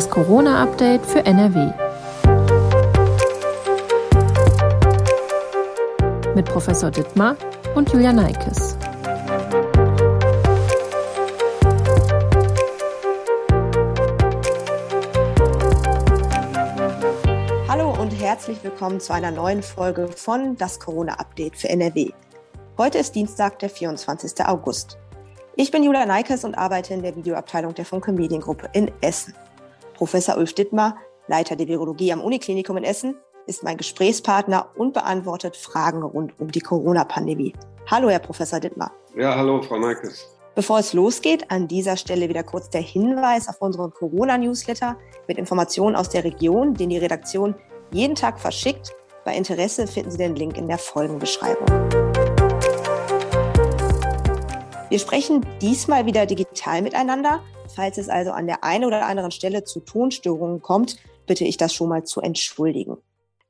Das Corona-Update für NRW. Mit Professor Dittmar und Julia Neikes. Hallo und herzlich willkommen zu einer neuen Folge von Das Corona-Update für NRW. Heute ist Dienstag, der 24. August. Ich bin Julia Neikes und arbeite in der Videoabteilung der Funke Mediengruppe in Essen. Professor Ulf Dittmar, Leiter der Virologie am Uniklinikum in Essen, ist mein Gesprächspartner und beantwortet Fragen rund um die Corona-Pandemie. Hallo, Herr Professor Dittmar. Ja, hallo, Frau Neikes. Bevor es losgeht, an dieser Stelle wieder kurz der Hinweis auf unseren Corona-Newsletter mit Informationen aus der Region, den die Redaktion jeden Tag verschickt. Bei Interesse finden Sie den Link in der Folgenbeschreibung. Wir sprechen diesmal wieder digital miteinander. Falls es also an der einen oder anderen Stelle zu Tonstörungen kommt, bitte ich das schon mal zu entschuldigen.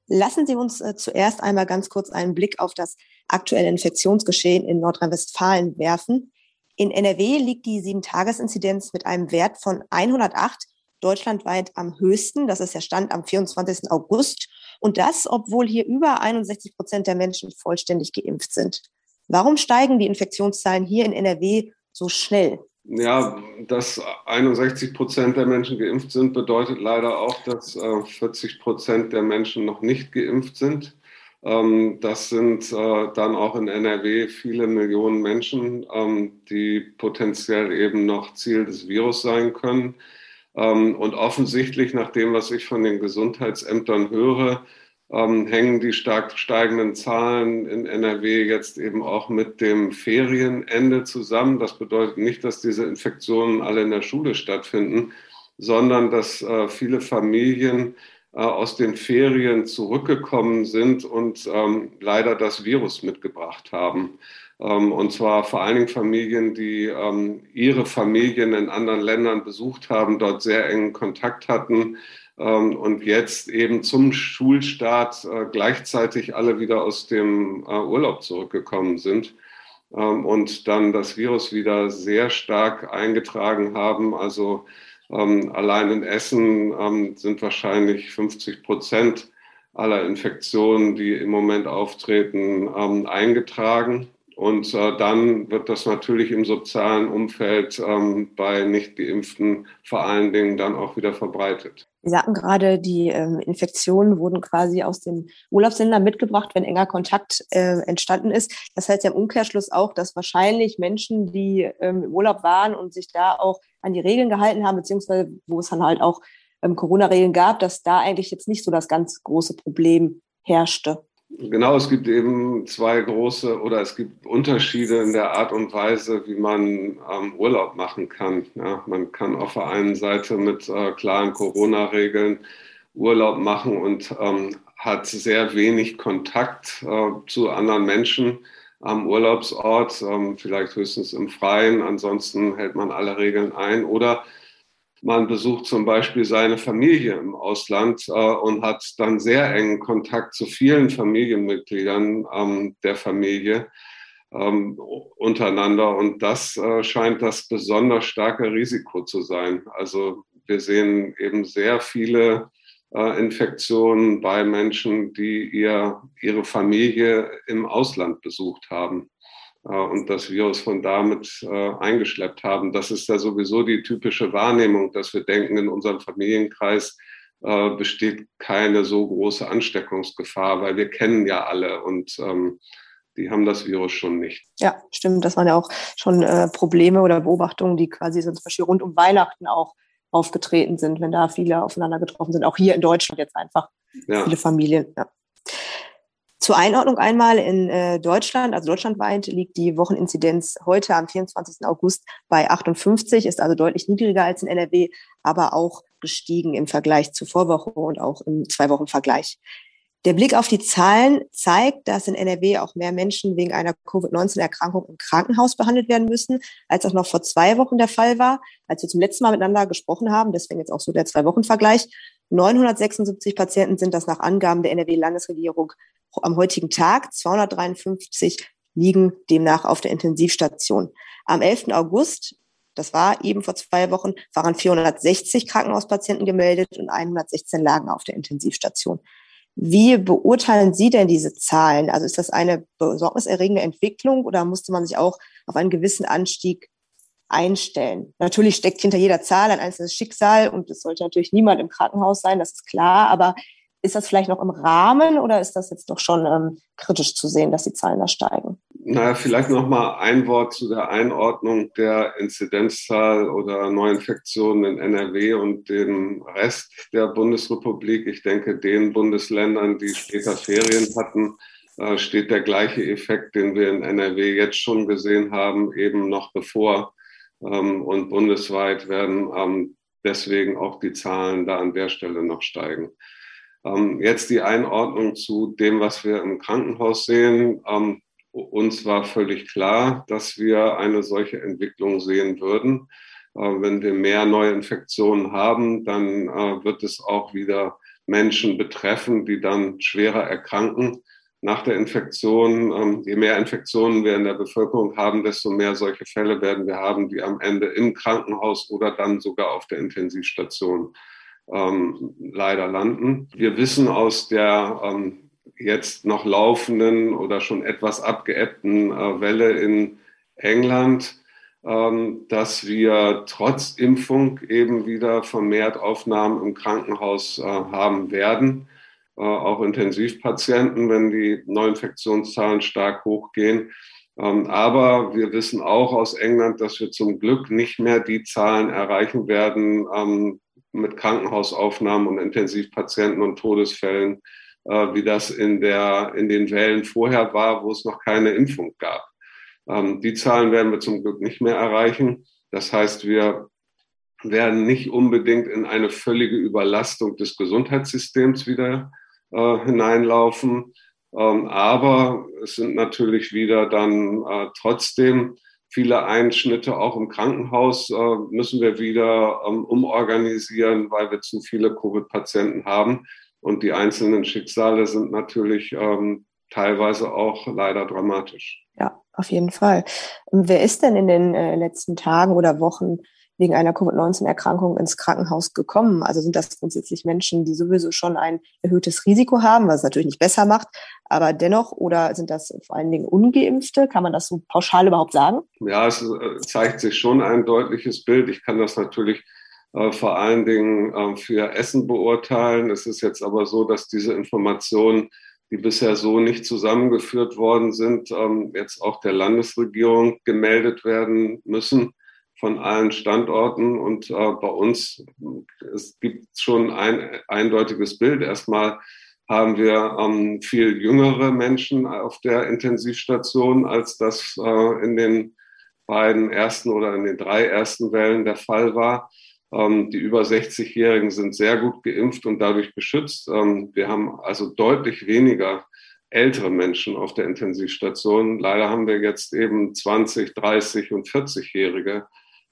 Lassen Sie uns äh, zuerst einmal ganz kurz einen Blick auf das aktuelle Infektionsgeschehen in Nordrhein-Westfalen werfen. In NRW liegt die Sieben-Tages-Inzidenz mit einem Wert von 108 deutschlandweit am höchsten. Das ist der Stand am 24. August. Und das, obwohl hier über 61 Prozent der Menschen vollständig geimpft sind. Warum steigen die Infektionszahlen hier in NRW so schnell? Ja, dass 61 Prozent der Menschen geimpft sind, bedeutet leider auch, dass 40 äh, Prozent der Menschen noch nicht geimpft sind. Ähm, das sind äh, dann auch in NRW viele Millionen Menschen, ähm, die potenziell eben noch Ziel des Virus sein können. Ähm, und offensichtlich, nach dem, was ich von den Gesundheitsämtern höre, ähm, hängen die stark steigenden Zahlen in NRW jetzt eben auch mit dem Ferienende zusammen. Das bedeutet nicht, dass diese Infektionen alle in der Schule stattfinden, sondern dass äh, viele Familien äh, aus den Ferien zurückgekommen sind und ähm, leider das Virus mitgebracht haben. Ähm, und zwar vor allen Dingen Familien, die ähm, ihre Familien in anderen Ländern besucht haben, dort sehr engen Kontakt hatten, und jetzt eben zum Schulstart äh, gleichzeitig alle wieder aus dem äh, Urlaub zurückgekommen sind ähm, und dann das Virus wieder sehr stark eingetragen haben. Also ähm, allein in Essen sind wahrscheinlich 50 Prozent aller Infektionen, die im Moment auftreten, eingetragen. Und äh, dann wird das natürlich im sozialen Umfeld ähm, bei Nicht-Geimpften vor allen Dingen dann auch wieder verbreitet. Sie sagten gerade, die ähm, Infektionen wurden quasi aus den Urlaubsländern mitgebracht, wenn enger Kontakt äh, entstanden ist. Das heißt ja im Umkehrschluss auch, dass wahrscheinlich Menschen, die ähm, im Urlaub waren und sich da auch an die Regeln gehalten haben, beziehungsweise wo es dann halt auch ähm, Corona-Regeln gab, dass da eigentlich jetzt nicht so das ganz große Problem herrschte. Genau, es gibt eben zwei große oder es gibt Unterschiede in der Art und Weise, wie man ähm, Urlaub machen kann. Ja, man kann auf der einen Seite mit äh, klaren Corona-Regeln Urlaub machen und ähm, hat sehr wenig Kontakt äh, zu anderen Menschen am Urlaubsort, ähm, vielleicht höchstens im Freien. Ansonsten hält man alle Regeln ein. Oder man besucht zum Beispiel seine Familie im Ausland äh, und hat dann sehr engen Kontakt zu vielen Familienmitgliedern ähm, der Familie ähm, untereinander. Und das äh, scheint das besonders starke Risiko zu sein. Also wir sehen eben sehr viele äh, Infektionen bei Menschen, die ihr, ihre Familie im Ausland besucht haben. Äh, und das Virus von damit äh, eingeschleppt haben. Das ist ja sowieso die typische Wahrnehmung, dass wir denken, in unserem Familienkreis äh, besteht keine so große Ansteckungsgefahr, weil wir kennen ja alle und ähm, die haben das Virus schon nicht. Ja, stimmt. Das waren ja auch schon äh, Probleme oder Beobachtungen, die quasi so zum Beispiel rund um Weihnachten auch aufgetreten sind, wenn da viele aufeinander getroffen sind. Auch hier in Deutschland jetzt einfach ja. viele Familien. Ja. Zur Einordnung einmal in äh, Deutschland, also deutschlandweit liegt die Wocheninzidenz heute am 24. August bei 58, ist also deutlich niedriger als in NRW, aber auch gestiegen im Vergleich zur Vorwoche und auch im Zwei-Wochen-Vergleich. Der Blick auf die Zahlen zeigt, dass in NRW auch mehr Menschen wegen einer Covid-19-Erkrankung im Krankenhaus behandelt werden müssen, als das noch vor zwei Wochen der Fall war, als wir zum letzten Mal miteinander gesprochen haben. Deswegen jetzt auch so der Zwei-Wochen-Vergleich. 976 Patienten sind das nach Angaben der NRW-Landesregierung am heutigen Tag. 253 liegen demnach auf der Intensivstation. Am 11. August das war eben vor zwei Wochen, waren 460 Krankenhauspatienten gemeldet und 116 lagen auf der Intensivstation. Wie beurteilen Sie denn diese Zahlen? Also ist das eine besorgniserregende Entwicklung oder musste man sich auch auf einen gewissen Anstieg einstellen? Natürlich steckt hinter jeder Zahl ein einzelnes Schicksal und es sollte natürlich niemand im Krankenhaus sein, das ist klar, aber ist das vielleicht noch im Rahmen oder ist das jetzt doch schon ähm, kritisch zu sehen, dass die Zahlen da steigen? Naja, vielleicht noch mal ein Wort zu der Einordnung der Inzidenzzahl oder Neuinfektionen in NRW und dem Rest der Bundesrepublik. Ich denke, den Bundesländern, die später Ferien hatten, äh, steht der gleiche Effekt, den wir in NRW jetzt schon gesehen haben, eben noch bevor. Ähm, und bundesweit werden ähm, deswegen auch die Zahlen da an der Stelle noch steigen. Ähm, jetzt die Einordnung zu dem, was wir im Krankenhaus sehen. Uns war völlig klar, dass wir eine solche Entwicklung sehen würden. Äh, wenn wir mehr Neuinfektionen haben, dann äh, wird es auch wieder Menschen betreffen, die dann schwerer erkranken nach der Infektion. Ähm, je mehr Infektionen wir in der Bevölkerung haben, desto mehr solche Fälle werden wir haben, die am Ende im Krankenhaus oder dann sogar auf der Intensivstation ähm, leider landen. Wir wissen aus der ähm, jetzt noch laufenden oder schon etwas abgeebbten äh, Welle in England, dass wir trotz Impfung eben wieder vermehrt Aufnahmen im Krankenhaus äh, haben werden. Äh, auch Intensivpatienten, wenn die Neuinfektionszahlen stark hochgehen. Ähm, aber wir wissen auch aus England, dass wir zum Glück nicht mehr die Zahlen erreichen werden, ähm, mit Krankenhausaufnahmen und Intensivpatienten und Todesfällen, äh, wie das in, der, in den Wellen vorher war, wo es noch keine Impfung gab. Ähm, die Zahlen werden wir zum Glück nicht mehr erreichen. Das heißt, wir werden nicht unbedingt in eine völlige Überlastung des Gesundheitssystems wieder äh, hineinlaufen. Ähm, aber es sind natürlich wieder dann äh, trotzdem viele Einschnitte auch im Krankenhaus äh, müssen wir wieder ähm, umorganisieren, weil wir zu viele Covid-Patienten haben. Und die einzelnen Schicksale sind natürlich ähm, teilweise auch leider dramatisch. Ja, auf jeden Fall. Wer ist denn in den äh, letzten Tagen oder Wochen wegen einer Covid-19-Erkrankung ins Krankenhaus gekommen? Also sind das grundsätzlich Menschen, die sowieso schon ein erhöhtes Risiko haben, was es natürlich nicht besser macht, aber dennoch, oder sind das vor allen Dingen ungeimpfte? Kann man das so pauschal überhaupt sagen? Ja, es äh, zeigt sich schon ein deutliches Bild. Ich kann das natürlich äh, vor allen Dingen äh, für Essen beurteilen. Es ist jetzt aber so, dass diese Informationen die bisher so nicht zusammengeführt worden sind, ähm, jetzt auch der Landesregierung gemeldet werden müssen von allen Standorten. Und äh, bei uns, es gibt schon ein eindeutiges Bild. Erstmal haben wir ähm, viel jüngere Menschen auf der Intensivstation, als das äh, in den beiden ersten oder in den drei ersten Wellen der Fall war. Ähm, die über 60-Jährigen sind sehr gut geimpft und dadurch geschützt. Ähm, wir haben also deutlich weniger ältere Menschen auf der Intensivstation. Leider haben wir jetzt eben 20, 30 und 40-Jährige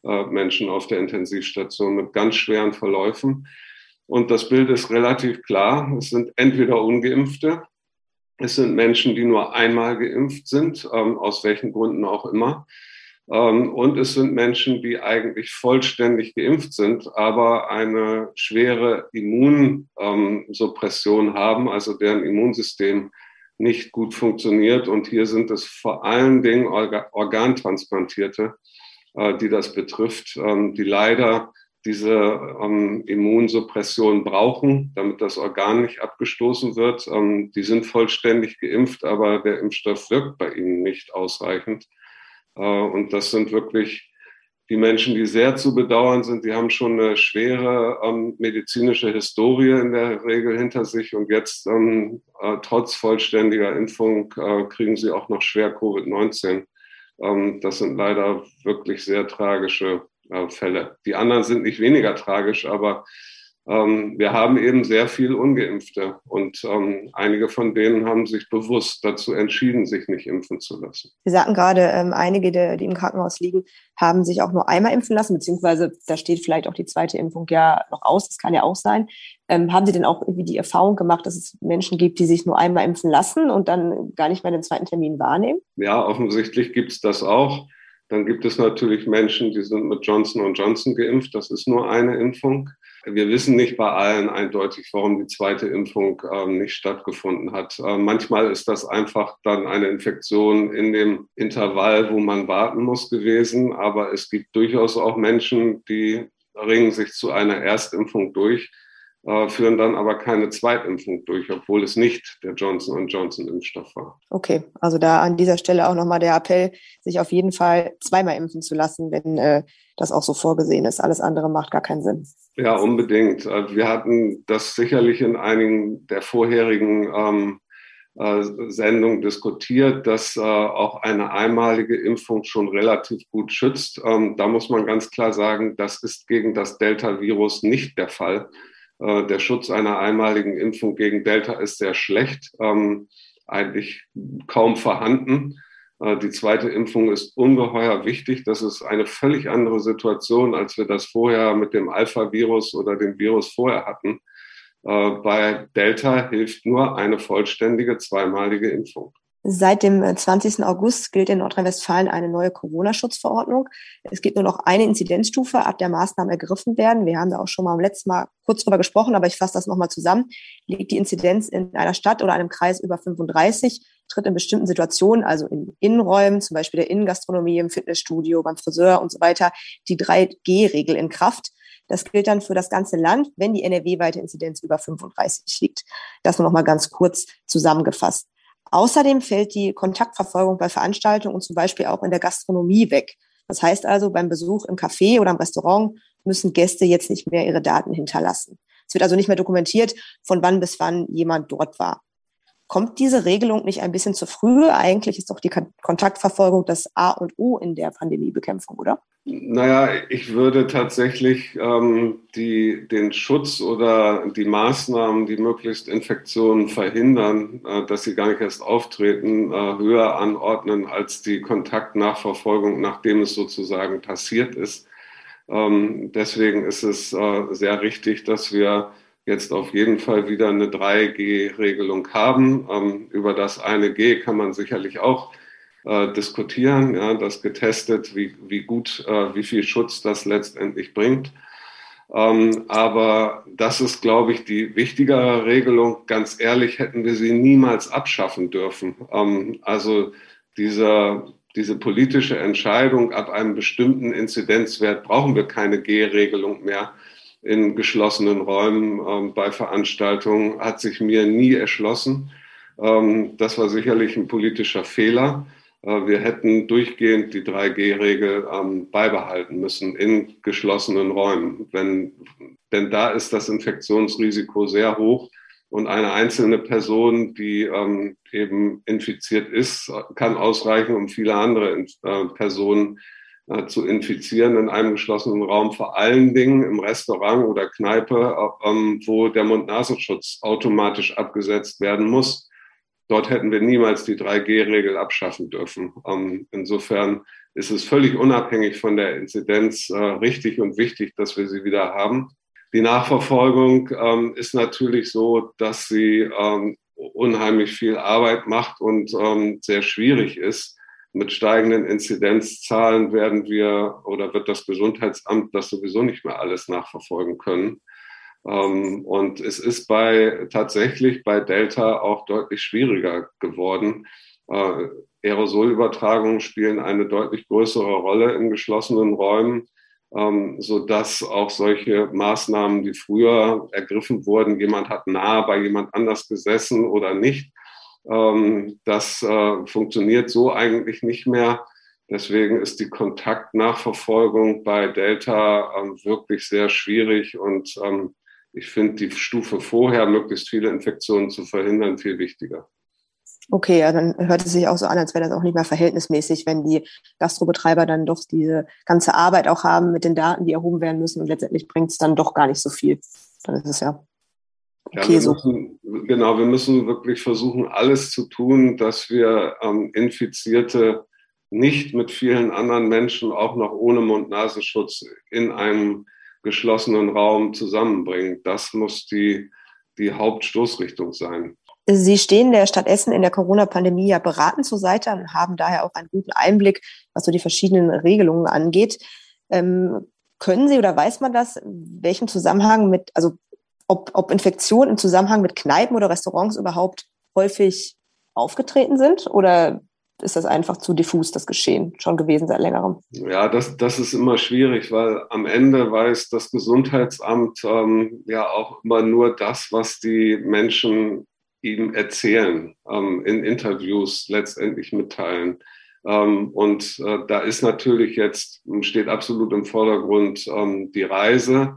äh, Menschen auf der Intensivstation mit ganz schweren Verläufen. Und das Bild ist relativ klar. Es sind entweder ungeimpfte, es sind Menschen, die nur einmal geimpft sind, ähm, aus welchen Gründen auch immer. Ähm, und es sind Menschen, die eigentlich vollständig geimpft sind, aber eine schwere Immunsuppression haben, also deren Immunsystem nicht gut funktioniert. Und hier sind es vor allen Dingen Organtransplantierte, die das betrifft, ähm, die leider diese ähm, Immunsuppression brauchen, damit das Organ nicht abgestoßen wird. Ähm, die sind vollständig geimpft, aber der Impfstoff wirkt bei ihnen nicht ausreichend. Äh, und das sind wirklich die Menschen, die sehr zu bedauern sind. Die haben schon eine schwere medizinische Historie in der Regel hinter sich und jetzt äh, trotz vollständiger Impfung äh, kriegen sie auch noch schwer Covid-19. Ähm, das sind leider wirklich sehr tragische äh, Fälle. Die anderen sind nicht weniger tragisch, aber ähm, wir haben eben sehr viel Ungeimpfte und ähm, einige von denen haben sich bewusst dazu entschieden, sich nicht impfen zu lassen. Sie sagten gerade, ähm, einige, die, die im Krankenhaus liegen, haben sich auch nur einmal impfen lassen, beziehungsweise da steht vielleicht auch die zweite Impfung ja noch aus, das kann ja auch sein. Ähm, haben Sie denn auch irgendwie die Erfahrung gemacht, dass es Menschen gibt, die sich nur einmal impfen lassen und dann gar nicht mehr den zweiten Termin wahrnehmen? Ja, offensichtlich gibt es das auch. Dann gibt es natürlich Menschen, die sind mit Johnson Johnson geimpft. Das ist nur eine Impfung. Wir wissen nicht bei allen eindeutig, warum die zweite Impfung äh, nicht stattgefunden hat. Äh, manchmal ist das einfach dann eine Infektion in dem Intervall, wo man warten muss gewesen. Aber es gibt durchaus auch Menschen, die ringen sich zu einer Erstimpfung durch führen dann aber keine Zweitimpfung durch, obwohl es nicht der Johnson Johnson Impfstoff war. Okay, also da an dieser Stelle auch nochmal der Appell, sich auf jeden Fall zweimal impfen zu lassen, wenn äh, das auch so vorgesehen ist. Alles andere macht gar keinen Sinn. Ja, unbedingt. Äh, wir hatten das sicherlich in einigen der vorherigen ähm, äh, Sendungen diskutiert, dass äh, auch eine einmalige Impfung schon relativ gut schützt. Ähm, da muss man ganz klar sagen, das ist gegen das Delta-Virus nicht der Fall. Äh, der Schutz einer einmaligen Impfung gegen Delta ist sehr schlecht, ähm, eigentlich kaum vorhanden. Äh, die zweite Impfung ist ungeheuer wichtig. Das ist eine völlig andere Situation, als wir das vorher mit dem Alpha-Virus oder dem Virus vorher hatten. Äh, bei Delta hilft nur eine vollständige zweimalige Impfung. Seit dem 20. Äh, August gilt in Nordrhein-Westfalen eine neue Corona-Schutzverordnung. Es gibt nur noch eine Inzidenzstufe, ab der Maßnahmen ergriffen werden. Wir haben da auch schon mal am letzten Mal kurz drüber gesprochen, aber ich fasse das nochmal zusammen. Liegt die Inzidenz in einer Stadt oder einem Kreis über 35, tritt in bestimmten Situationen, also in Innenräumen, zum Beispiel der Innengastronomie, im Fitnessstudio, beim Friseur und so weiter, die 3G-Regel in Kraft. Das gilt dann für das ganze Land, wenn die NRW-weite Inzidenz über 35 liegt. Das nur noch mal ganz kurz zusammengefasst. Außerdem fällt die Kontaktverfolgung bei Veranstaltungen und zum Beispiel auch in der Gastronomie weg. Das heißt also, beim Besuch im Café oder im Restaurant müssen Gäste jetzt nicht mehr ihre Daten hinterlassen. Es wird also nicht mehr dokumentiert, von wann bis wann jemand dort war. Kommt diese Regelung nicht ein bisschen zu früh? Eigentlich ist doch die Kontaktverfolgung das A und O in der Pandemiebekämpfung, oder? Naja, ich würde tatsächlich ähm, die, den Schutz oder die Maßnahmen, die möglichst Infektionen verhindern, äh, dass sie gar nicht erst auftreten, äh, höher anordnen als die Kontaktnachverfolgung, nachdem es sozusagen passiert ist. Ähm, deswegen ist es äh, sehr richtig, dass wir jetzt auf jeden Fall wieder eine 3G-Regelung haben. Ähm, über das eine G kann man sicherlich auch äh, diskutieren, ja, das getestet, wie, wie gut, äh, wie viel Schutz das letztendlich bringt. Ähm, aber das ist, glaube ich, die wichtigere Regelung. Ganz ehrlich, hätten wir sie niemals abschaffen dürfen. Ähm, also dieser, diese politische Entscheidung, ab einem bestimmten Inzidenzwert brauchen wir keine G-Regelung mehr in geschlossenen Räumen ähm, bei Veranstaltungen hat sich mir nie erschlossen. Ähm, das war sicherlich ein politischer Fehler. Äh, wir hätten durchgehend die 3G-Regel ähm, beibehalten müssen in geschlossenen Räumen. Wenn, denn da ist das Infektionsrisiko sehr hoch. Und eine einzelne Person, die ähm, eben infiziert ist, kann ausreichen, um viele andere äh, Personen äh, zu infizieren in einem geschlossenen Raum, vor allen Dingen im Restaurant oder Kneipe, ähm, wo der Mund-Nasenschutz automatisch abgesetzt werden muss. Dort hätten wir niemals die 3G-Regel abschaffen dürfen. Ähm, insofern ist es völlig unabhängig von der Inzidenz äh, richtig und wichtig, dass wir sie wieder haben. Die Nachverfolgung ähm, ist natürlich so, dass sie ähm, unheimlich viel Arbeit macht und sehr schwierig ist mit steigenden Inzidenzzahlen werden wir oder wird das Gesundheitsamt das sowieso nicht mehr alles nachverfolgen können. Ähm, und es ist bei tatsächlich bei Delta auch deutlich schwieriger geworden. Äh, Aerosolübertragungen spielen eine deutlich größere Rolle in geschlossenen Räumen, ähm, so dass auch solche Maßnahmen, die früher ergriffen wurden, jemand hat nah bei jemand anders gesessen oder nicht, ähm, das äh, funktioniert so eigentlich nicht mehr. Deswegen ist die Kontaktnachverfolgung bei Delta ähm, wirklich sehr schwierig und ähm, ich finde die Stufe vorher, möglichst viele Infektionen zu verhindern, viel wichtiger. Okay, ja, dann hört es sich auch so an, als wäre das auch nicht mehr verhältnismäßig, wenn die Gastrobetreiber dann doch diese ganze Arbeit auch haben mit den Daten, die erhoben werden müssen und letztendlich bringt es dann doch gar nicht so viel. Dann ist es ja Okay, ja, müssen, genau, wir müssen wirklich versuchen, alles zu tun, dass wir ähm, Infizierte nicht mit vielen anderen Menschen, auch noch ohne Mund-Nasenschutz, in einem geschlossenen Raum zusammenbringen. Das muss die, die Hauptstoßrichtung sein. Sie stehen der Stadt Essen in der Corona-Pandemie ja beratend zur Seite und haben daher auch einen guten Einblick, was so die verschiedenen Regelungen angeht. Ähm, können Sie oder weiß man das, welchem Zusammenhang mit, also ob, ob Infektionen im Zusammenhang mit Kneipen oder Restaurants überhaupt häufig aufgetreten sind? Oder ist das einfach zu diffus, das Geschehen schon gewesen seit längerem? Ja, das, das ist immer schwierig, weil am Ende weiß das Gesundheitsamt ähm, ja auch immer nur das, was die Menschen ihm erzählen, ähm, in Interviews letztendlich mitteilen. Ähm, und äh, da ist natürlich jetzt, steht absolut im Vordergrund ähm, die Reise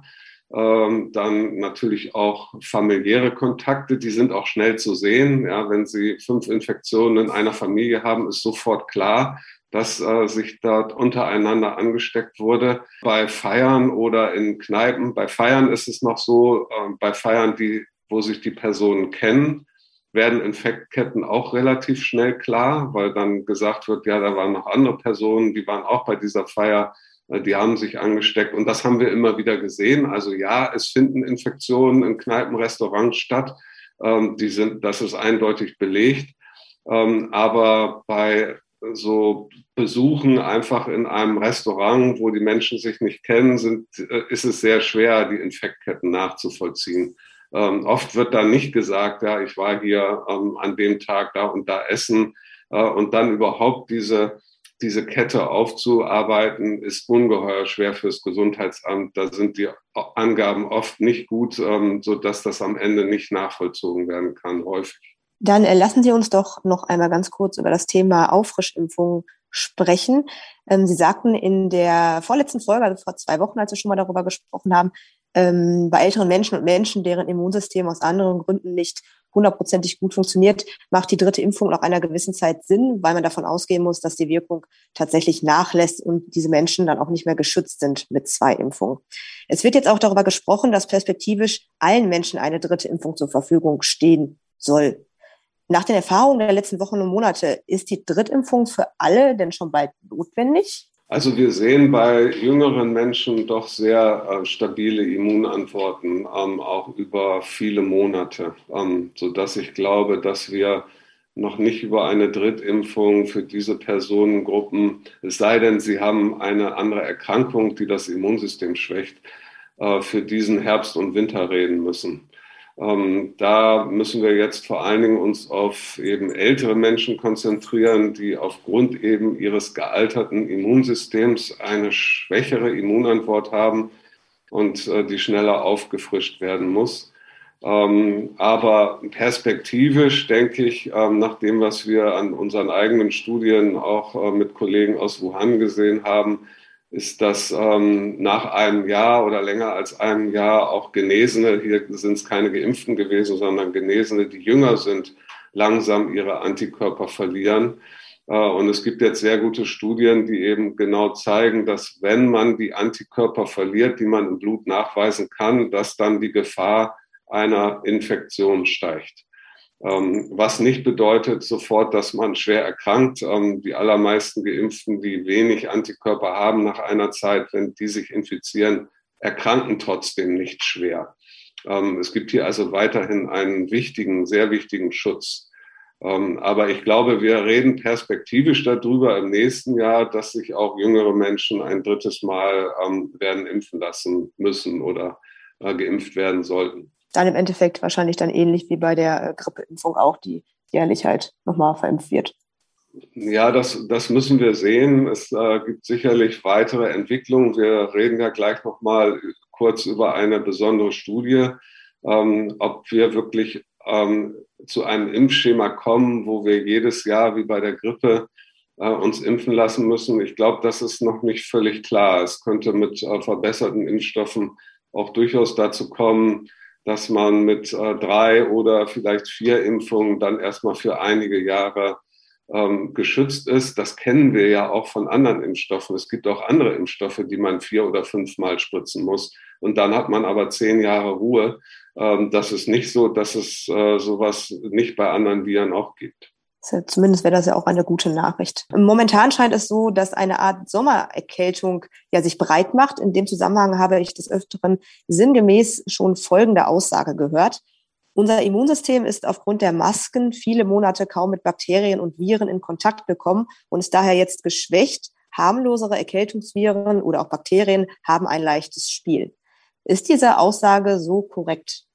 ähm, dann natürlich auch familiäre Kontakte, die sind auch schnell zu sehen. Ja, wenn Sie fünf Infektionen in einer Familie haben, ist sofort klar, dass äh, sich dort untereinander angesteckt wurde. Bei Feiern oder in Kneipen, bei Feiern ist es noch so, äh, bei Feiern, die, wo sich die Personen kennen, werden Infektketten auch relativ schnell klar, weil dann gesagt wird, ja, da waren noch andere Personen, die waren auch bei dieser Feier die haben sich angesteckt und das haben wir immer wieder gesehen. Also ja, es finden Infektionen in Kneipen, Restaurants statt. Ähm, die sind, das ist eindeutig belegt. Ähm, aber bei so Besuchen einfach in einem Restaurant, wo die Menschen sich nicht kennen, sind, äh, ist es sehr schwer, die Infektketten nachzuvollziehen. Ähm, oft wird dann nicht gesagt, ja, ich war hier ähm, an dem Tag da und da essen äh, und dann überhaupt diese diese Kette aufzuarbeiten, ist ungeheuer schwer fürs Gesundheitsamt. Da sind die Angaben oft nicht gut, ähm, sodass das am Ende nicht nachvollzogen werden kann, häufig. Dann äh, lassen Sie uns doch noch einmal ganz kurz über das Thema Auffrischimpfung sprechen. Ähm, Sie sagten in der vorletzten Folge, also vor zwei Wochen, als wir schon mal darüber gesprochen haben, ähm, bei älteren Menschen und Menschen, deren Immunsystem aus anderen Gründen nicht hundertprozentig gut funktioniert, macht die dritte Impfung nach einer gewissen Zeit Sinn, weil man davon ausgehen muss, dass die Wirkung tatsächlich nachlässt und diese Menschen dann auch nicht mehr geschützt sind mit zwei Impfungen. Es wird jetzt auch darüber gesprochen, dass perspektivisch allen Menschen eine dritte Impfung zur Verfügung stehen soll. Nach den Erfahrungen der letzten Wochen und Monate ist die Drittimpfung für alle denn schon bald notwendig? Also wir sehen bei jüngeren Menschen doch sehr äh, stabile Immunantworten, ähm, auch über viele Monate, ähm, sodass ich glaube, dass wir noch nicht über eine Drittimpfung für diese Personengruppen, es sei denn, sie haben eine andere Erkrankung, die das Immunsystem schwächt, äh, für diesen Herbst und Winter reden müssen. Ähm, da müssen wir jetzt vor allen Dingen uns auf eben ältere Menschen konzentrieren, die aufgrund eben ihres gealterten Immunsystems eine schwächere Immunantwort haben und äh, die schneller aufgefrischt werden muss. Ähm, aber perspektivisch denke ich, ähm, nach dem, was wir an unseren eigenen Studien auch äh, mit Kollegen aus Wuhan gesehen haben, ist, dass ähm, nach einem Jahr oder länger als einem Jahr auch Genesene, hier sind es keine Geimpften gewesen, sondern Genesene, die jünger sind, langsam ihre Antikörper verlieren. Äh, und es gibt jetzt sehr gute Studien, die eben genau zeigen, dass wenn man die Antikörper verliert, die man im Blut nachweisen kann, dass dann die Gefahr einer Infektion steigt. Ähm, was nicht bedeutet sofort, dass man schwer erkrankt. Ähm, die allermeisten Geimpften, die wenig Antikörper haben nach einer Zeit, wenn die sich infizieren, erkranken trotzdem nicht schwer. Ähm, es gibt hier also weiterhin einen wichtigen, sehr wichtigen Schutz. aber ich glaube, wir reden perspektivisch darüber im nächsten Jahr, dass sich auch jüngere Menschen ein drittes Mal werden impfen lassen müssen oder äh, geimpft werden sollten dann im Endeffekt wahrscheinlich dann ähnlich wie bei der äh, Grippeimpfung auch, die jährlich halt nochmal verimpft wird. Ja, das, das müssen wir sehen. Es äh, gibt sicherlich weitere Entwicklungen. Wir reden ja gleich nochmal kurz über eine besondere Studie, ähm, ob wir wirklich ähm, zu einem Impfschema kommen, wo wir jedes Jahr wie bei der Grippe äh, uns impfen lassen müssen. Ich glaube, das ist noch nicht völlig klar. Es könnte mit äh, verbesserten Impfstoffen auch durchaus dazu kommen, dass man mit äh, drei oder vielleicht vier Impfungen dann erstmal für einige Jahre ähm, geschützt ist. Das kennen wir ja auch von anderen Impfstoffen. Es gibt auch andere Impfstoffe, die man vier oder fünfmal spritzen muss. Und dann hat man aber zehn Jahre Ruhe. Ähm, das ist nicht so, dass es äh, sowas nicht bei anderen Viren auch gibt. Zumindest wäre das ja auch eine gute Nachricht. Momentan scheint es so, dass eine Art Sommererkältung ja sich breit macht. In dem Zusammenhang habe ich des Öfteren sinngemäß schon folgende Aussage gehört. Unser Immunsystem ist aufgrund der Masken viele Monate kaum mit Bakterien und Viren in Kontakt gekommen und ist daher jetzt geschwächt. Harmlosere Erkältungsviren oder auch Bakterien haben ein leichtes Spiel. Ist diese Aussage so korrekt?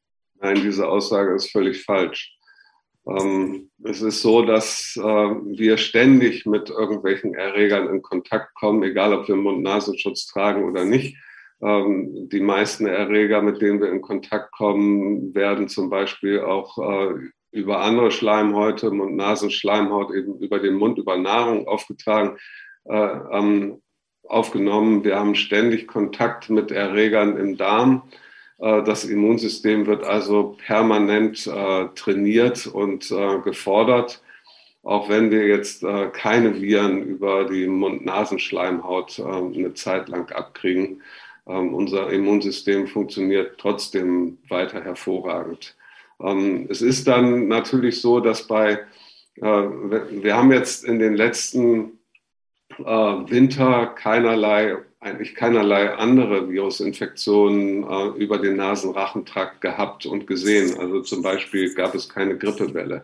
Nein, diese Aussage ist völlig falsch. Ähm, es ist so, dass äh, wir ständig mit irgendwelchen Erregern in Kontakt kommen, egal ob wir Mund-Nasenschutz tragen oder nicht. Ähm, die meisten Erreger, mit denen wir in Kontakt kommen, werden zum Beispiel auch äh, über andere Schleimhäute, Mund-Nasen-Schleimhaut eben über den Mund, über Nahrung aufgetragen, äh, ähm, aufgenommen. Wir haben ständig Kontakt mit Erregern im Darm. Äh, das Immunsystem wird also permanent äh, trainiert und äh, gefordert, auch wenn wir jetzt keine Viren über die Mund-Nasen-Schleimhaut eine Zeit lang abkriegen. Ähm, unser Immunsystem funktioniert trotzdem weiter hervorragend. Ähm, es ist dann natürlich so, dass bei, wir haben jetzt in den letzten Winter keinerlei eigentlich keinerlei andere Virusinfektionen äh, über den Nasenrachentrakt gehabt und gesehen. Also zum Beispiel gab es keine Grippewelle.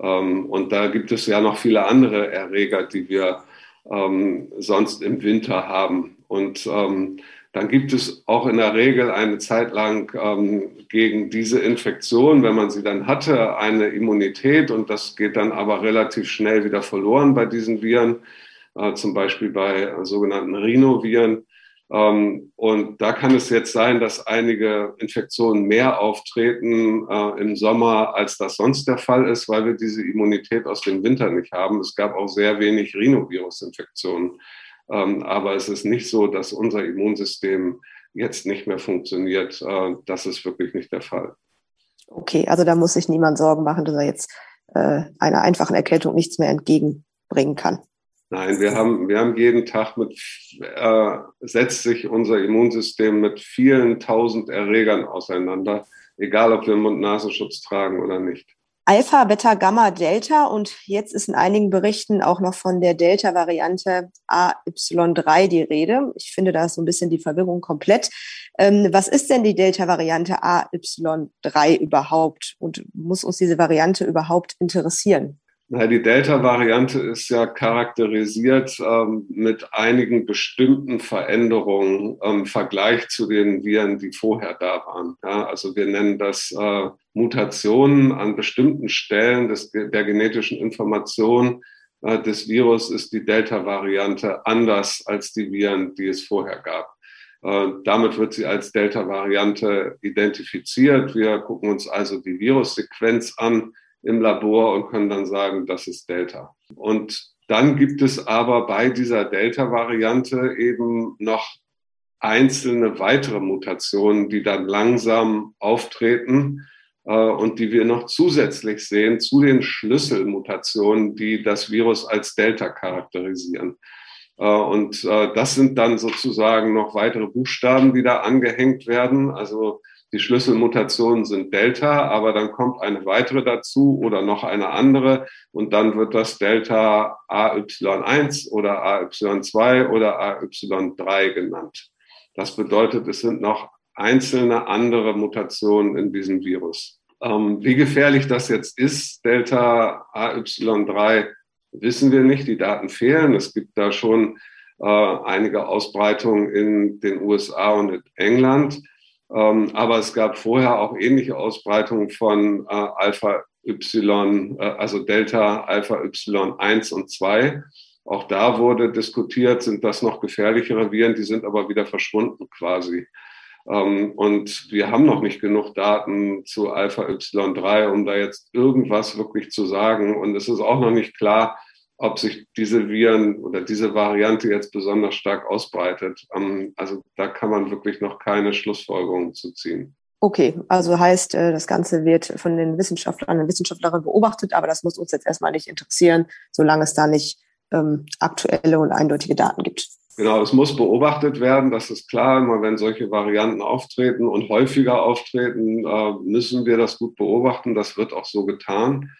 Ähm, und da gibt es ja noch viele andere Erreger, die wir ähm, sonst im Winter haben. Und ähm, dann gibt es auch in der Regel eine Zeit lang ähm, gegen diese Infektion, wenn man sie dann hatte, eine Immunität und das geht dann aber relativ schnell wieder verloren bei diesen Viren äh, zum Beispiel bei sogenannten Rhinoviren. Ähm, und da kann es jetzt sein, dass einige Infektionen mehr auftreten äh, im Sommer, als das sonst der Fall ist, weil wir diese Immunität aus dem Winter nicht haben. Es gab auch sehr wenig Rhinovirus-Infektionen. Ähm, aber es ist nicht so, dass unser Immunsystem jetzt nicht mehr funktioniert. Äh, das ist wirklich nicht der Fall. Okay, also da muss sich niemand Sorgen machen, dass er jetzt äh, einer einfachen Erkältung nichts mehr entgegenbringen kann. Nein, wir haben, wir haben jeden Tag mit, äh, setzt sich unser Immunsystem mit vielen tausend Erregern auseinander, egal ob wir Mund-Nasenschutz tragen oder nicht. Alpha, Beta, Gamma, Delta und jetzt ist in einigen Berichten auch noch von der Delta-Variante AY3 die Rede. Ich finde, da ist so ein bisschen die Verwirrung komplett. Ähm, was ist denn die Delta-Variante AY3 überhaupt und muss uns diese Variante überhaupt interessieren? Na, die Delta-Variante ist ja charakterisiert ähm, mit einigen bestimmten Veränderungen im Vergleich zu den Viren, die vorher da waren. Ja, also wir nennen das äh, Mutationen an bestimmten Stellen des, der genetischen Information äh, des Virus ist die Delta-Variante anders als die Viren, die es vorher gab. Äh, damit wird sie als Delta-Variante identifiziert. Wir gucken uns also die Virussequenz an im Labor und können dann sagen, das ist Delta. Und dann gibt es aber bei dieser Delta-Variante eben noch einzelne weitere Mutationen, die dann langsam auftreten äh, und die wir noch zusätzlich sehen zu den Schlüsselmutationen, die das Virus als Delta charakterisieren. Äh, und äh, das sind dann sozusagen noch weitere Buchstaben, die da angehängt werden. Also die Schlüsselmutationen sind Delta, aber dann kommt eine weitere dazu oder noch eine andere und dann wird das Delta AY1 oder AY2 oder AY3 genannt. Das bedeutet, es sind noch einzelne andere Mutationen in diesem Virus. Ähm, wie gefährlich das jetzt ist, Delta AY3, wissen wir nicht. Die Daten fehlen. Es gibt da schon äh, einige Ausbreitungen in den USA und in England. Ähm, aber es gab vorher auch ähnliche Ausbreitungen von äh, Alpha Y, äh, also Delta Alpha Y 1 und 2. Auch da wurde diskutiert, sind das noch gefährlichere Viren, die sind aber wieder verschwunden quasi. Ähm, und wir haben noch nicht genug Daten zu Alpha Y3, um da jetzt irgendwas wirklich zu sagen. Und es ist auch noch nicht klar, ob sich diese Viren oder diese Variante jetzt besonders stark ausbreitet. Ähm, also da kann man wirklich noch keine Schlussfolgerungen zu ziehen. Okay, also heißt, äh, das Ganze wird von den Wissenschaftlern und Wissenschaftlerinnen beobachtet, aber das muss uns jetzt erstmal nicht interessieren, solange es da nicht ähm, aktuelle und eindeutige Daten gibt. Genau, es muss beobachtet werden, das ist klar. Immer wenn solche Varianten auftreten und häufiger auftreten, äh, müssen wir das gut beobachten. Das wird auch so getan.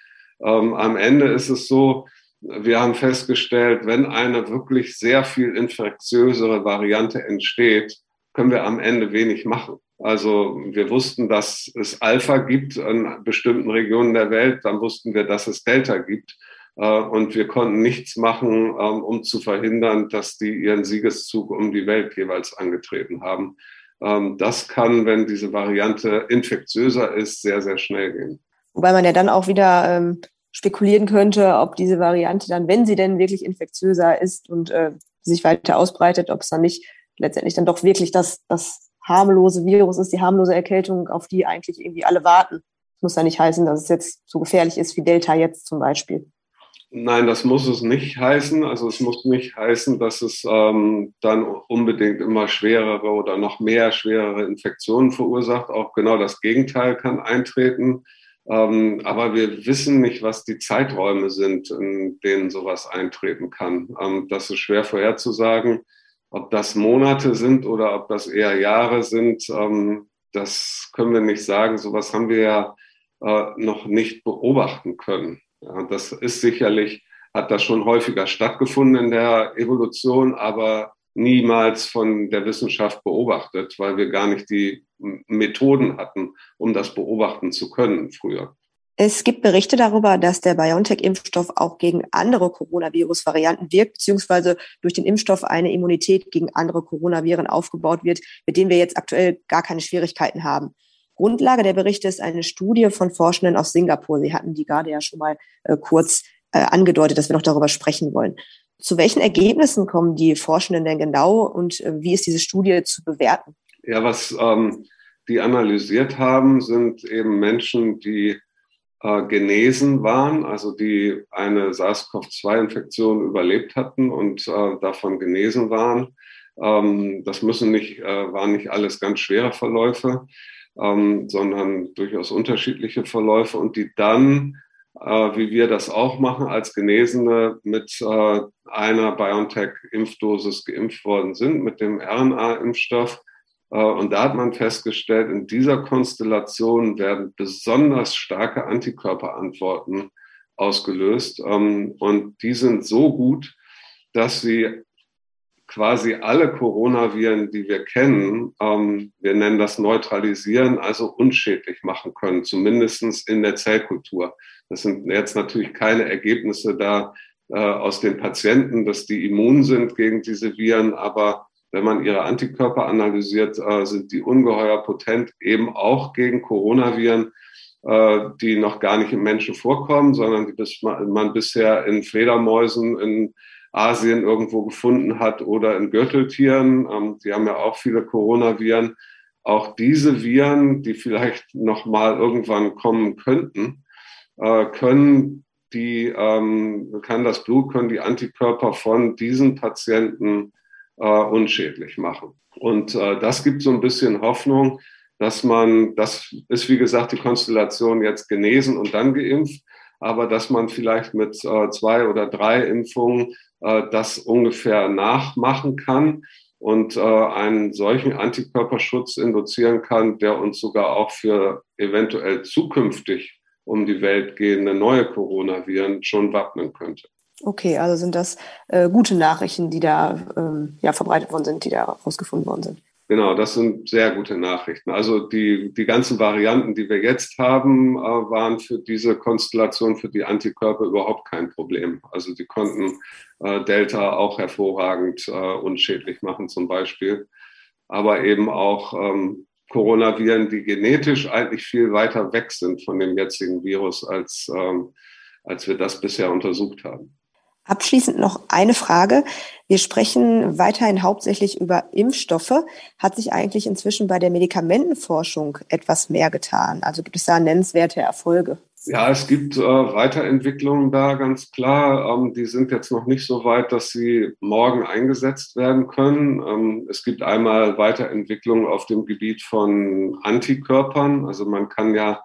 Ähm, am Ende ist es so, wir haben festgestellt, wenn eine wirklich sehr viel infektiösere Variante entsteht, können wir am Ende wenig machen. Also wir wussten, dass es Alpha gibt in bestimmten Regionen der Welt, dann wussten wir, dass es Delta gibt. Äh, und wir konnten nichts machen, ähm, um zu verhindern, dass die ihren Siegeszug um die Welt jeweils angetreten haben. Ähm, das kann, wenn diese Variante infektiöser ist, sehr, sehr schnell gehen. Wobei man ja dann auch wieder ähm, spekulieren könnte, ob diese Variante dann, wenn sie denn wirklich infektiöser ist und äh, sich weiter ausbreitet, ob es dann nicht letztendlich dann doch wirklich das, das harmlose Virus ist, die harmlose Erkältung, auf die eigentlich irgendwie alle warten. Das muss ja nicht heißen, dass es jetzt so gefährlich ist wie Delta jetzt zum Beispiel. Nein, das muss es nicht heißen. Also es muss nicht heißen, dass es ähm, dann unbedingt immer schwerere oder noch mehr schwerere Infektionen verursacht. Auch genau das Gegenteil kann eintreten. Ähm, aber wir wissen nicht, was die Zeiträume sind, in denen sowas eintreten kann. Ähm, das ist schwer vorherzusagen. Ob das Monate sind oder ob das eher Jahre sind, ähm, das können wir nicht sagen. Sowas haben wir ja äh, noch nicht beobachten können. Ja, das ist sicherlich, hat das schon häufiger stattgefunden in der Evolution, aber niemals von der Wissenschaft beobachtet, weil wir gar nicht die Methoden hatten, um das beobachten zu können früher. Es gibt Berichte darüber, dass der BioNTech-Impfstoff auch gegen andere Coronavirus-Varianten wirkt, beziehungsweise durch den Impfstoff eine Immunität gegen andere Coronaviren aufgebaut wird, mit denen wir jetzt aktuell gar keine Schwierigkeiten haben. Grundlage der Berichte ist eine Studie von Forschenden aus Singapur. Sie hatten die gerade ja schon mal äh, kurz äh, angedeutet, dass wir noch darüber sprechen wollen. Zu welchen Ergebnissen kommen die Forschenden denn genau und äh, wie ist diese Studie zu bewerten? Ja, was ähm, die analysiert haben, sind eben Menschen, die äh, genesen waren, also die eine SARS-CoV-2-Infektion überlebt hatten und äh, davon genesen waren. Ähm, das müssen nicht, äh, waren nicht alles ganz schwere Verläufe ähm, sondern durchaus unterschiedliche Verläufe und die dann, wie wir das auch machen, als Genesene mit äh, einer BioNTech-Impfdosis geimpft worden sind, mit dem RNA-Impfstoff. Äh, und da hat man festgestellt, in dieser Konstellation werden besonders starke Antikörperantworten ausgelöst. Ähm, und die sind so gut, dass sie quasi alle Coronaviren, die wir kennen, ähm, wir nennen das neutralisieren, also unschädlich machen können, zumindestens in der Zellkultur. Das sind jetzt natürlich keine Ergebnisse da äh, aus den Patienten, dass die immun sind gegen diese Viren, aber wenn man ihre Antikörper analysiert, äh, sind die ungeheuer potent, eben auch gegen Coronaviren, äh, die noch gar nicht im Menschen vorkommen, sondern die bis man, man bisher in Fledermäusen, in Asien irgendwo gefunden hat oder in Gürteltieren. Ähm, die haben ja auch viele Coronaviren. Auch diese Viren, die vielleicht noch mal irgendwann kommen könnten, äh, können die, ähm, kann das Blut, können die Antikörper von diesen Patienten äh, unschädlich machen. Und äh, das gibt so ein bisschen Hoffnung, dass man, das ist wie gesagt die Konstellation jetzt genesen und dann geimpft, aber dass man vielleicht mit äh, zwei oder drei Impfungen das ungefähr nachmachen kann und äh, einen solchen Antikörperschutz induzieren kann, der uns sogar auch für eventuell zukünftig um die Welt gehende neue Coronaviren schon wappnen könnte. Okay, also sind das äh, gute Nachrichten, die da ähm, ja, verbreitet worden sind, die da rausgefunden worden sind. Genau, das sind sehr gute Nachrichten. Also die, die ganzen Varianten, die wir jetzt haben, äh, waren für diese Konstellation, für die Antikörper überhaupt kein Problem. Also die konnten äh, Delta auch hervorragend äh, unschädlich machen zum Beispiel. Aber eben auch ähm, Coronaviren, die genetisch eigentlich viel weiter weg sind von dem jetzigen Virus, als, ähm, als wir das bisher untersucht haben. Abschließend noch eine Frage. Wir sprechen weiterhin hauptsächlich über Impfstoffe. Hat sich eigentlich inzwischen bei der Medikamentenforschung etwas mehr getan? Also gibt es da nennenswerte Erfolge? Ja, es gibt äh, Weiterentwicklungen da ganz klar. Ähm, die sind jetzt noch nicht so weit, dass sie morgen eingesetzt werden können. Ähm, es gibt einmal Weiterentwicklungen auf dem Gebiet von Antikörpern. Also man kann ja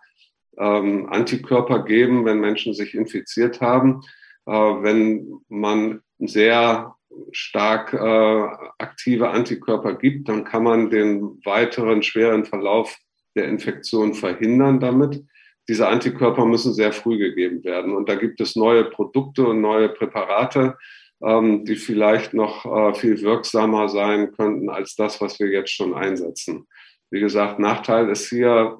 ähm, Antikörper geben, wenn Menschen sich infiziert haben. Äh, wenn man sehr stark äh, aktive Antikörper gibt, dann kann man den weiteren schweren Verlauf der Infektion verhindern damit. Diese Antikörper müssen sehr früh gegeben werden. Und da gibt es neue Produkte und neue Präparate, ähm, die vielleicht noch äh, viel wirksamer sein könnten als das, was wir jetzt schon einsetzen. wie gesagt, Nachteil ist hier,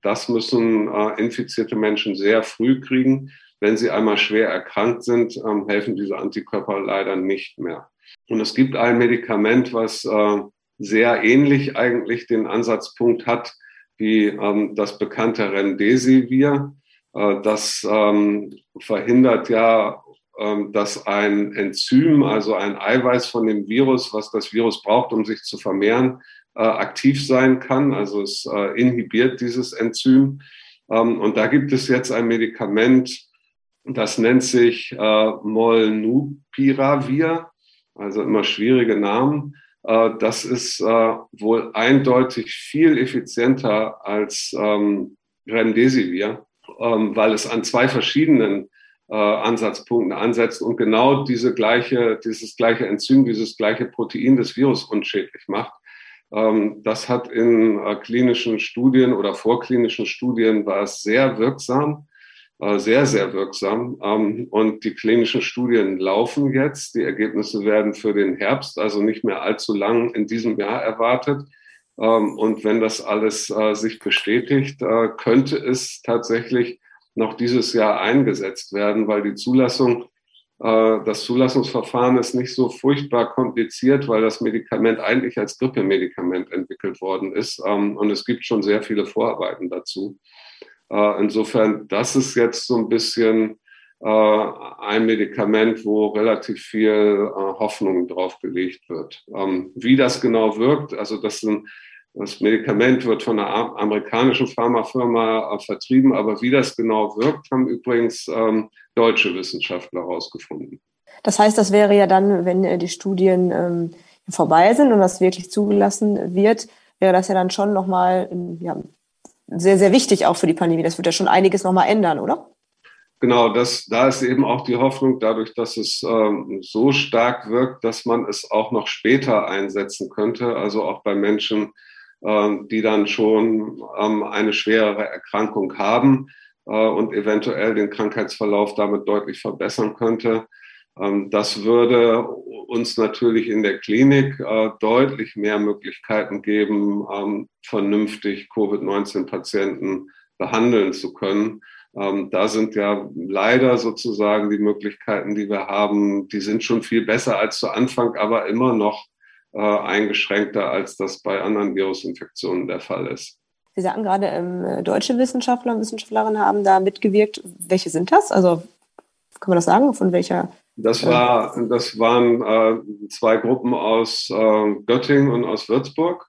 das müssen infizierte Menschen sehr früh kriegen. Wenn sie einmal schwer erkrankt sind, ähm, helfen diese Antikörper leider nicht mehr. Und es gibt ein Medikament, was äh, sehr ähnlich eigentlich den Ansatzpunkt hat wie ähm, das bekannte Remdesivir. Äh, das ähm, verhindert ja, ähm, dass ein Enzym, also ein Eiweiß von dem Virus, was das Virus braucht, um sich zu vermehren, äh, aktiv sein kann. Also es äh, inhibiert dieses Enzym. Ähm, und da gibt es jetzt ein Medikament, das nennt sich äh, Molnupiravir, also immer schwierige Namen. Äh, das ist äh, wohl eindeutig viel effizienter als ähm, Remdesivir, ähm, weil es an zwei verschiedenen äh, Ansatzpunkten ansetzt und genau diese gleiche, dieses gleiche Enzym, dieses gleiche Protein des Virus unschädlich macht. Ähm, das hat in klinischen Studien oder vorklinischen Studien war es sehr wirksam. Äh, sehr, sehr wirksam. Ähm, und die klinischen Studien laufen jetzt. Die Ergebnisse werden für den Herbst, also nicht mehr allzu lang in diesem Jahr erwartet. Ähm, und wenn das alles äh, sich bestätigt, äh, könnte es tatsächlich noch dieses Jahr eingesetzt werden, weil die Zulassung, das Zulassungsverfahren ist nicht so furchtbar kompliziert, weil das Medikament eigentlich als Grippemedikament entwickelt worden ist. Ähm, und es gibt schon sehr viele Vorarbeiten dazu. Äh, insofern, das ist jetzt so ein bisschen äh, ein Medikament, wo relativ viel äh, Hoffnung drauf gelegt wird. Ähm, wie das genau wirkt, also das, ein, das Medikament wird von einer amerikanischen Pharmafirma vertrieben, aber wie das genau wirkt, haben übrigens ähm, deutsche Wissenschaftler herausgefunden. Das heißt, das wäre ja dann, wenn die Studien ähm, vorbei sind und das wirklich zugelassen wird, wäre das ja dann schon nochmal ja, sehr, sehr wichtig auch für die Pandemie. Das wird ja schon einiges nochmal ändern, oder? Genau, das, da ist eben auch die Hoffnung, dadurch, dass es ähm, so stark wirkt, dass man es auch noch später einsetzen könnte, also auch bei Menschen, ähm, die dann schon ähm, eine schwerere Erkrankung haben äh, und eventuell den Krankheitsverlauf damit deutlich verbessern könnte. Ähm, das würde uns natürlich in der Klinik äh, deutlich mehr Möglichkeiten geben, ähm, vernünftig Covid-19-Patienten behandeln zu können. Ähm, da sind ja leider sozusagen die Möglichkeiten, die wir haben, die sind schon viel besser als zu Anfang, aber immer noch äh, eingeschränkter, als das bei anderen Virusinfektionen der Fall ist. Sie sagen gerade, deutsche Wissenschaftler und Wissenschaftlerinnen haben da mitgewirkt. Welche sind das? Also kann man das sagen? Von welcher das, war, das waren äh, zwei Gruppen aus äh, Göttingen und aus Würzburg.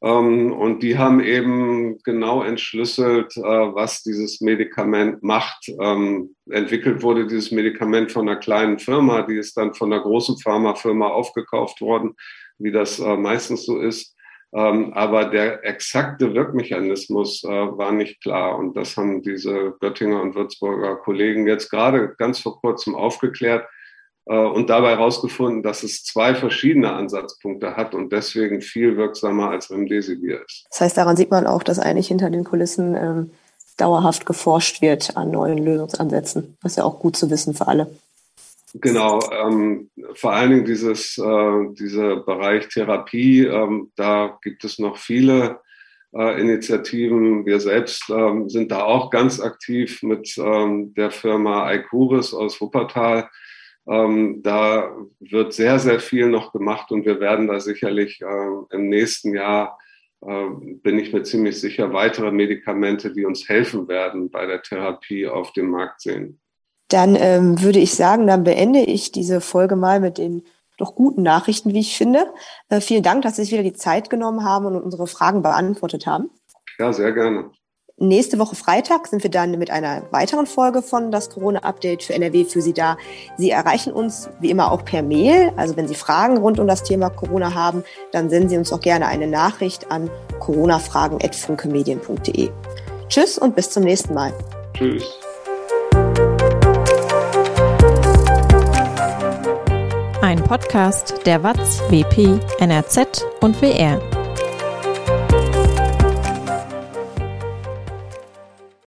Ähm, und die haben eben genau entschlüsselt, äh, was dieses Medikament macht. Ähm, entwickelt wurde dieses Medikament von einer kleinen Firma, die ist dann von einer großen Pharmafirma aufgekauft worden, wie das äh, meistens so ist. Ähm, aber der exakte Wirkmechanismus äh, war nicht klar. Und das haben diese Göttinger und Würzburger Kollegen jetzt gerade ganz vor kurzem aufgeklärt und dabei herausgefunden, dass es zwei verschiedene Ansatzpunkte hat und deswegen viel wirksamer als Remdesivir ist. Das heißt, daran sieht man auch, dass eigentlich hinter den Kulissen ähm, dauerhaft geforscht wird an neuen Lösungsansätzen. Das ist ja auch gut zu wissen für alle. Genau, ähm, vor allen Dingen dieses, äh, dieser Bereich Therapie, ähm, da gibt es noch viele äh, Initiativen. Wir selbst ähm, sind da auch ganz aktiv mit ähm, der Firma Icuris aus Wuppertal ähm, da wird sehr, sehr viel noch gemacht und wir werden da sicherlich äh, im nächsten Jahr, äh, bin ich mir ziemlich sicher, weitere Medikamente, die uns helfen werden bei der Therapie auf dem Markt sehen. Dann ähm, würde ich sagen, dann beende ich diese Folge mal mit den doch guten Nachrichten, wie ich finde. Äh, vielen Dank, dass Sie sich wieder die Zeit genommen haben und unsere Fragen beantwortet haben. Ja, sehr gerne. Nächste Woche Freitag sind wir dann mit einer weiteren Folge von das Corona-Update für NRW für Sie da. Sie erreichen uns wie immer auch per Mail. Also wenn Sie Fragen rund um das Thema Corona haben, dann senden Sie uns auch gerne eine Nachricht an coronafragen.funkemedien.de. Tschüss und bis zum nächsten Mal. Tschüss. Ein Podcast der WAZ, WP, NRZ und WR.